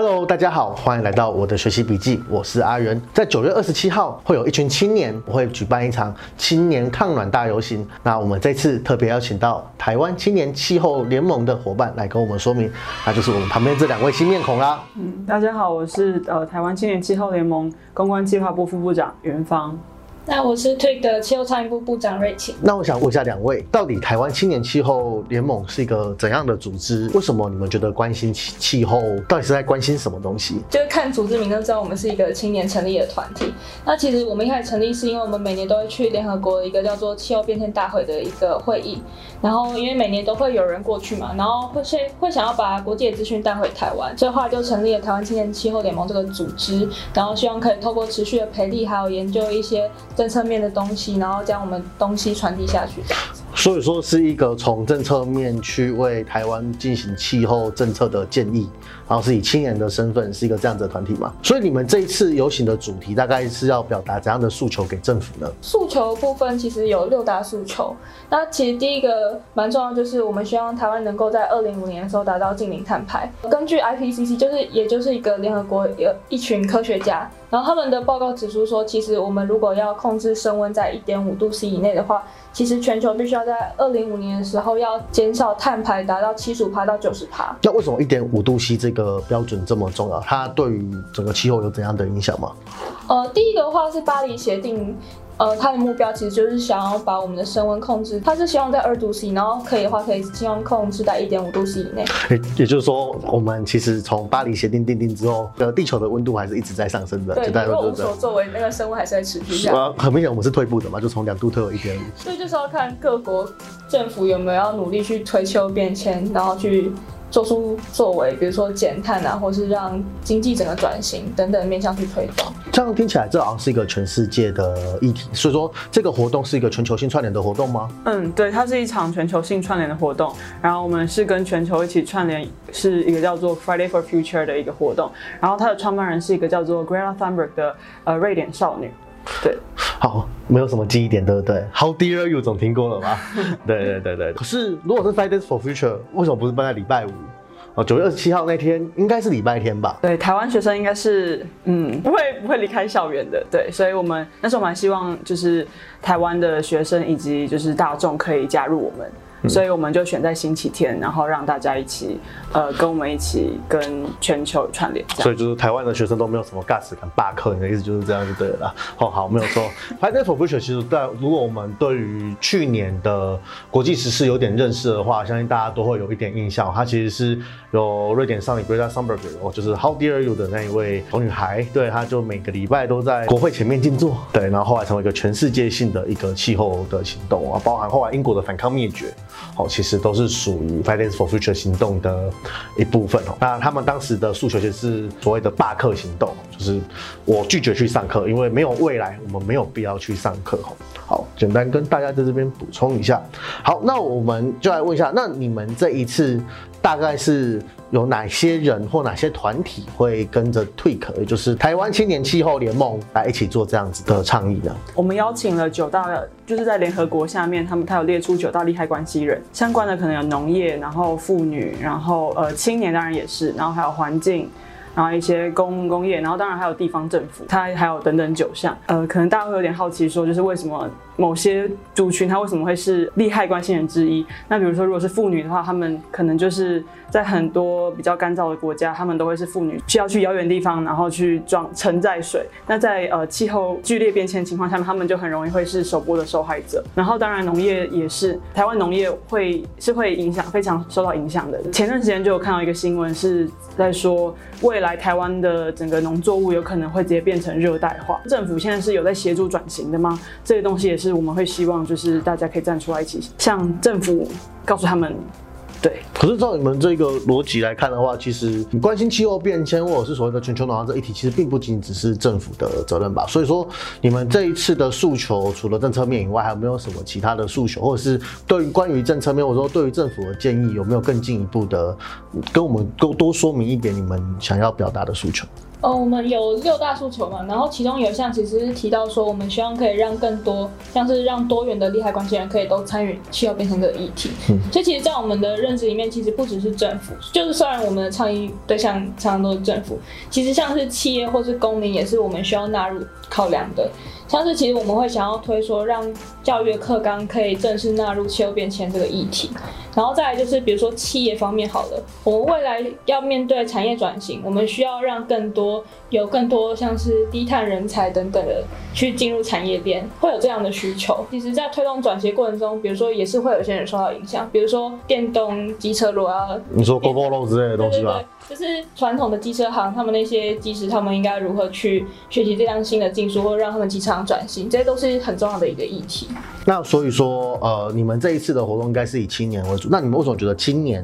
Hello，大家好，欢迎来到我的学习笔记，我是阿元。在九月二十七号，会有一群青年，我会举办一场青年抗暖大游行。那我们这次特别邀请到台湾青年气候联盟的伙伴来跟我们说明，那就是我们旁边这两位新面孔啦。嗯，大家好，我是呃台湾青年气候联盟公关计划部副部长袁芳。那我是 TWIG 的气候倡议部部长瑞晴。那我想问一下两位，到底台湾青年气候联盟是一个怎样的组织？为什么你们觉得关心气气候？到底是在关心什么东西？就是看组织名称知道我们是一个青年成立的团体。那其实我们一开始成立是因为我们每年都会去联合国的一个叫做气候变迁大会的一个会议，然后因为每年都会有人过去嘛，然后会会会想要把国际的资讯带回台湾，所以后来就成立了台湾青年气候联盟这个组织，然后希望可以透过持续的培力，还有研究一些政策面的东西，然后将我们东西传递下去。所以说是一个从政策面去为台湾进行气候政策的建议，然后是以青年的身份是一个这样子的团体嘛？所以你们这一次游行的主题大概是要表达怎样的诉求给政府呢？诉求部分其实有六大诉求。那其实第一个蛮重要，就是我们希望台湾能够在二零五年的时候达到净零碳排。根据 IPCC，就是也就是一个联合国有一群科学家，然后他们的报告指出说，其实我们如果要控制升温在一点五度 C 以内的话，其实全球必须要在二零五年的时候要减少碳排达到七十五帕到九十帕。那为什么一点五度 C 这个标准这么重要？它对于整个气候有怎样的影响吗？呃，第一个的话是巴黎协定。呃，它的目标其实就是想要把我们的升温控制，它是希望在二度 C，然后可以的话可以希望控制在一点五度 C 以内。也也就是说，我们其实从巴黎协定订定之后，呃，地球的温度还是一直在上升的。对，如果无所作为，那个升温还是在持续下。呃，很明显我们是退步的嘛，就从两度退回一点五。所以就是要看各国政府有没有要努力去推秋变迁，然后去。做出作为，比如说减碳啊，或是让经济整个转型等等面向去推动。这样听起来，这好像是一个全世界的议题。所以说，这个活动是一个全球性串联的活动吗？嗯，对，它是一场全球性串联的活动。然后我们是跟全球一起串联，是一个叫做 Friday for Future 的一个活动。然后它的创办人是一个叫做 Greta Thunberg 的呃瑞典少女。对，好，没有什么记忆点，对不对？How dear you 总听过了吧？对对对对。可是如果是 Fridays for Future，为什么不是办在礼拜五？哦，九月二十七号那天应该是礼拜天吧？对，台湾学生应该是嗯不会不会离开校园的。对，所以我们那时候蛮希望就是台湾的学生以及就是大众可以加入我们。所以我们就选在星期天，然后让大家一起，呃，跟我们一起跟全球串联。所以就是台湾的学生都没有什么 gas 敢罢课，你的意思就是这样就对了。哦，好，没有错。Fridays for Future 其实，在如果我们对于去年的国际时事有点认识的话，相信大家都会有一点印象。它其实是有瑞典少女 Greta Thunberg，哦，就是 How dare you 的那一位小女孩，对，她就每个礼拜都在国会前面静坐，对，然后后来成为一个全世界性的一个气候的行动啊，包含后来英国的反抗灭绝。哦，其实都是属于 Finance for Future 行动的一部分哦。那他们当时的诉求就是所谓的罢课行动，就是我拒绝去上课，因为没有未来，我们没有必要去上课。好，简单跟大家在这边补充一下。好，那我们就来问一下，那你们这一次大概是？有哪些人或哪些团体会跟着 TWIC，也就是台湾青年气候联盟来一起做这样子的倡议呢？我们邀请了九大，就是在联合国下面，他们他有列出九大利害关系人，相关的可能有农业，然后妇女，然后呃青年当然也是，然后还有环境。然后一些工工业，然后当然还有地方政府，它还有等等九项。呃，可能大家会有点好奇，说就是为什么某些族群它为什么会是利害关系人之一？那比如说，如果是妇女的话，他们可能就是在很多比较干燥的国家，他们都会是妇女需要去遥远地方，然后去装承载水。那在呃气候剧烈变迁情况下面，他们就很容易会是首波的受害者。然后当然农业也是，台湾农业会是会影响非常受到影响的。前段时间就有看到一个新闻是在说未。来台湾的整个农作物有可能会直接变成热带化，政府现在是有在协助转型的吗？这些东西也是我们会希望，就是大家可以站出来一起向政府告诉他们。对，可是照你们这个逻辑来看的话，其实你关心气候变迁或者是所谓的全球暖化这一题，其实并不仅仅只是政府的责任吧？所以说，你们这一次的诉求，除了政策面以外，还有没有什么其他的诉求，或者是对于关于政策面，或者说对于政府的建议，有没有更进一步的跟我们多多说明一点你们想要表达的诉求？哦，我们有六大诉求嘛，然后其中有一项其实是提到说，我们希望可以让更多像是让多元的利害关系人可以都参与气候变迁这个议题。嗯，所以其实，在我们的认知里面，其实不只是政府，就是虽然我们的倡议对象常常都是政府，其实像是企业或是公民也是我们需要纳入考量的。像是其实我们会想要推说，让教育课纲可以正式纳入气候变迁这个议题。然后再来就是比如说企业方面好了，我们未来要面对产业转型，我们需要让更多有更多像是低碳人才等等的去进入产业链，会有这样的需求。其实，在推动转型过程中，比如说也是会有些人受到影响，比如说电动机车如果要你说 GoGo 肉之类的东西吧？就是传统的机车行，他们那些技师，他们应该如何去学习这样新的技术，或让他们机车行转型，这些都是很重要的一个议题。那所以说，呃，你们这一次的活动应该是以青年为主。那你们为什么觉得青年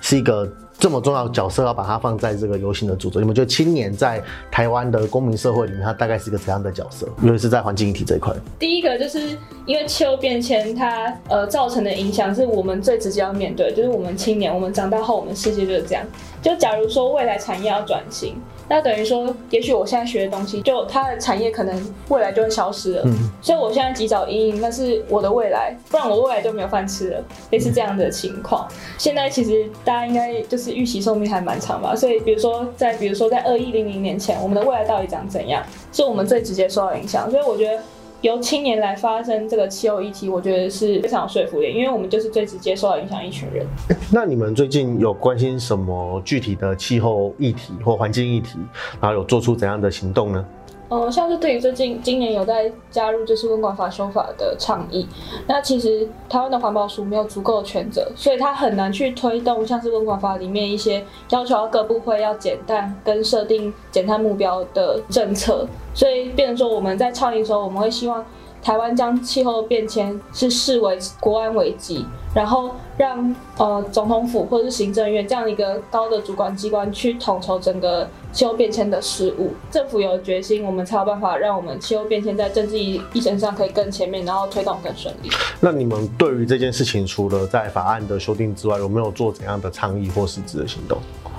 是一个这么重要的角色，要把它放在这个游行的主轴？你们觉得青年在台湾的公民社会里面，它大概是一个怎样的角色？尤其是在环境议题这一块。第一个就是因为气候变迁，它呃造成的影响是我们最直接要面对，就是我们青年，我们长大后，我们世界就是这样。就假如说未来产业要转型，那等于说，也许我现在学的东西，就它的产业可能未来就会消失了。嗯，所以我现在及早应应，那是我的未来，不然我未来就没有饭吃了。类似这样的情况，现在其实大家应该就是预期寿命还蛮长吧。所以比如说在比如说在二一零零年前，我们的未来到底长怎样，是我们最直接受到影响。所以我觉得。由青年来发生这个气候议题，我觉得是非常有说服力，因为我们就是最直接受到影响一群人。那你们最近有关心什么具体的气候议题或环境议题，然后有做出怎样的行动呢？呃，像是对于最近今年有在加入就是温管法修法的倡议，那其实台湾的环保署没有足够的权责，所以他很难去推动像是温管法里面一些要求各部会要减碳跟设定减碳目标的政策，所以变成说我们在倡议的时候，我们会希望。台湾将气候变迁是视为国安危机，然后让呃总统府或者是行政院这样一个高的主管机关去统筹整个气候变迁的事务。政府有决心，我们才有办法让我们气候变迁在政治议程上可以更前面，然后推动更顺利。那你们对于这件事情，除了在法案的修订之外，有没有做怎样的倡议或实质的行动？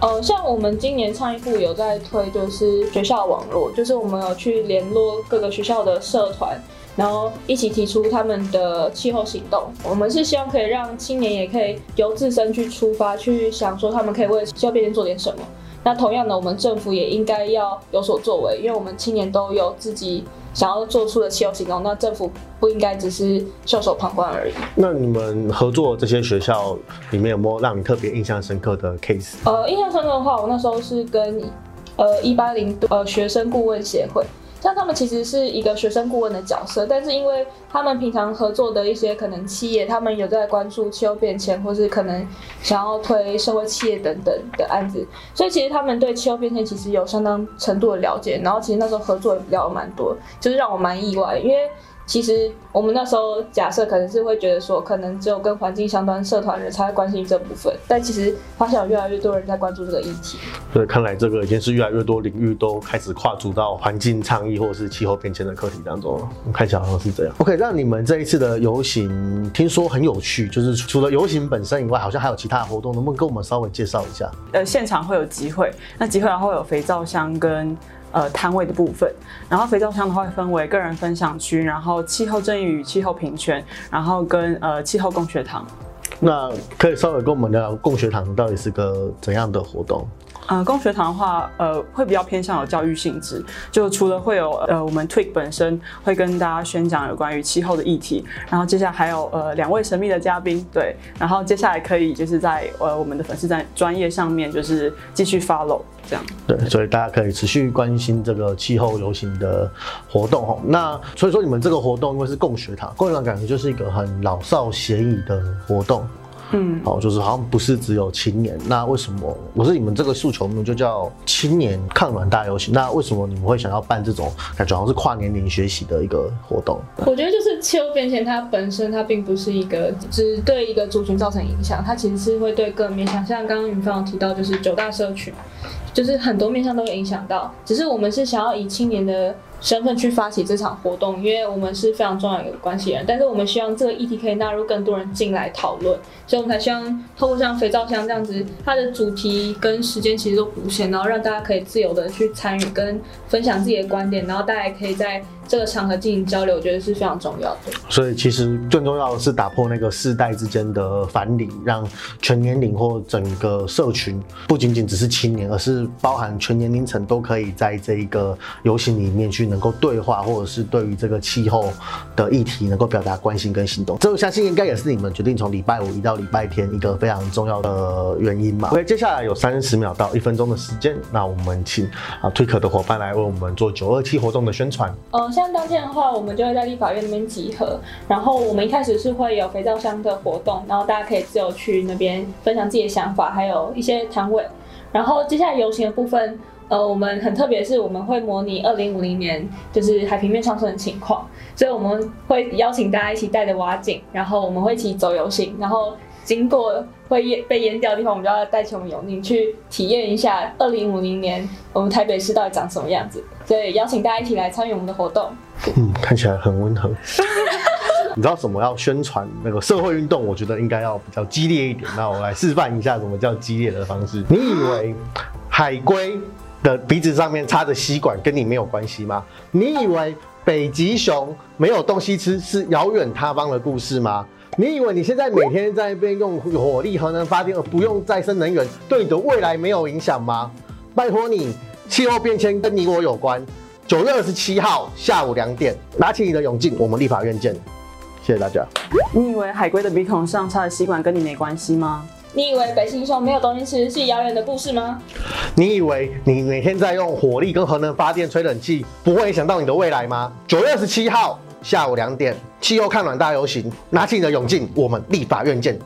呃，像我们今年倡议部有在推，就是学校网络，就是我们有去联络各个学校的社团。然后一起提出他们的气候行动，我们是希望可以让青年也可以由自身去出发，去想说他们可以为气候变迁做点什么。那同样的，我们政府也应该要有所作为，因为我们青年都有自己想要做出的气候行动，那政府不应该只是袖手旁观而已。那你们合作这些学校里面有没有让你特别印象深刻的 case？呃，印象深刻的话，我那时候是跟呃一八零呃学生顾问协会。像他们其实是一个学生顾问的角色，但是因为他们平常合作的一些可能企业，他们有在关注气候变迁，或是可能想要推社会企业等等的案子，所以其实他们对气候变迁其实有相当程度的了解，然后其实那时候合作也聊蛮多，就是让我蛮意外，因为。其实我们那时候假设可能是会觉得说，可能只有跟环境相关社团人才会关心这部分，但其实发现有越来越多人在关注这个议题。所以看来这个已经是越来越多领域都开始跨足到环境倡议或者是气候变迁的课题当中了。看起来好像是这样。OK，那你们这一次的游行听说很有趣，就是除了游行本身以外，好像还有其他的活动，能不能跟我们稍微介绍一下？呃，现场会有集会，那集会然后有肥皂箱跟。呃，摊位的部分，然后肥皂箱的话分为个人分享区，然后气候正义与气候平权，然后跟呃气候共学堂。那可以稍微跟我们聊共学堂到底是个怎样的活动？呃，工学堂的话，呃，会比较偏向有教育性质，就除了会有呃，我们 Twig 本身会跟大家宣讲有关于气候的议题，然后接下来还有呃两位神秘的嘉宾，对，然后接下来可以就是在呃我们的粉丝在专业上面就是继续 follow 这样。对，所以大家可以持续关心这个气候游行的活动哈。那所以说你们这个活动因为是共学堂，共学堂感觉就是一个很老少咸宜的活动。嗯，好，就是好像不是只有青年，那为什么我是你们这个诉求呢？就叫青年抗暖大游行。那为什么你们会想要办这种感觉好像是跨年龄学习的一个活动？我觉得就是气候变迁，它本身它并不是一个只对一个族群造成影响，它其实是会对各面向。像刚刚云芳有提到，就是九大社群，就是很多面向都会影响到。只是我们是想要以青年的身份去发起这场活动，因为我们是非常重要的一个关系人。但是我们希望这个议题可以纳入更多人进来讨论，所以我们才希望透过像肥皂箱这样子，它的主题跟时间其实都不限，然后让大家可以自由的去参与跟分享自己的观点，然后大家也可以在这个场合进行交流，我觉得是非常重要的。所以其实最重要的是打破那个世代之间的藩篱，让全年龄或整个社群不仅仅只是青年，而是包含全年龄层都可以在这一个游行里面去能够对话，或者是对于这个气候的议题能够表达关心跟行动。这我相信应该也是你们决定从礼拜五移到礼拜天一个非常重要的原因嘛。OK，接下来有三十秒到一分钟的时间，那我们请啊推可的伙伴来为我们做九二七活动的宣传。呃，像当天的话，我们就会在立法院那边集合，然后我们一开始是会有肥皂箱的活动，然后大家可以自由去那边分享自己的想法，还有一些摊位。然后接下来游行的部分，呃，我们很特别是我们会模拟二零五零年就是海平面上升的情况，所以我们会邀请大家一起带着挖井，然后我们会一起走游行，然后经过会淹被淹掉的地方，我们就要带起我们泳镜去体验一下二零五零年我们台北市到底长什么样子。所以邀请大家一起来参与我们的活动。嗯，看起来很温和。你知道什么要宣传那个社会运动？我觉得应该要比较激烈一点。那我来示范一下什么叫激烈的方式。你以为海龟的鼻子上面插着吸管跟你没有关系吗？你以为北极熊没有东西吃是遥远他方的故事吗？你以为你现在每天在那边用火力核能发电而不用再生能源，对你的未来没有影响吗？拜托你，气候变迁跟你我有关。九月二十七号下午两点，拿起你的泳镜，我们立法院见。谢谢大家。你以为海龟的鼻孔上插的吸管跟你没关系吗？你以为北极熊没有东西吃是遥远的故事吗？你以为你每天在用火力跟核能发电吹冷气，不会影响到你的未来吗？九月二十七号下午两点，气候看暖大游行，拿起你的泳镜，我们立法院见。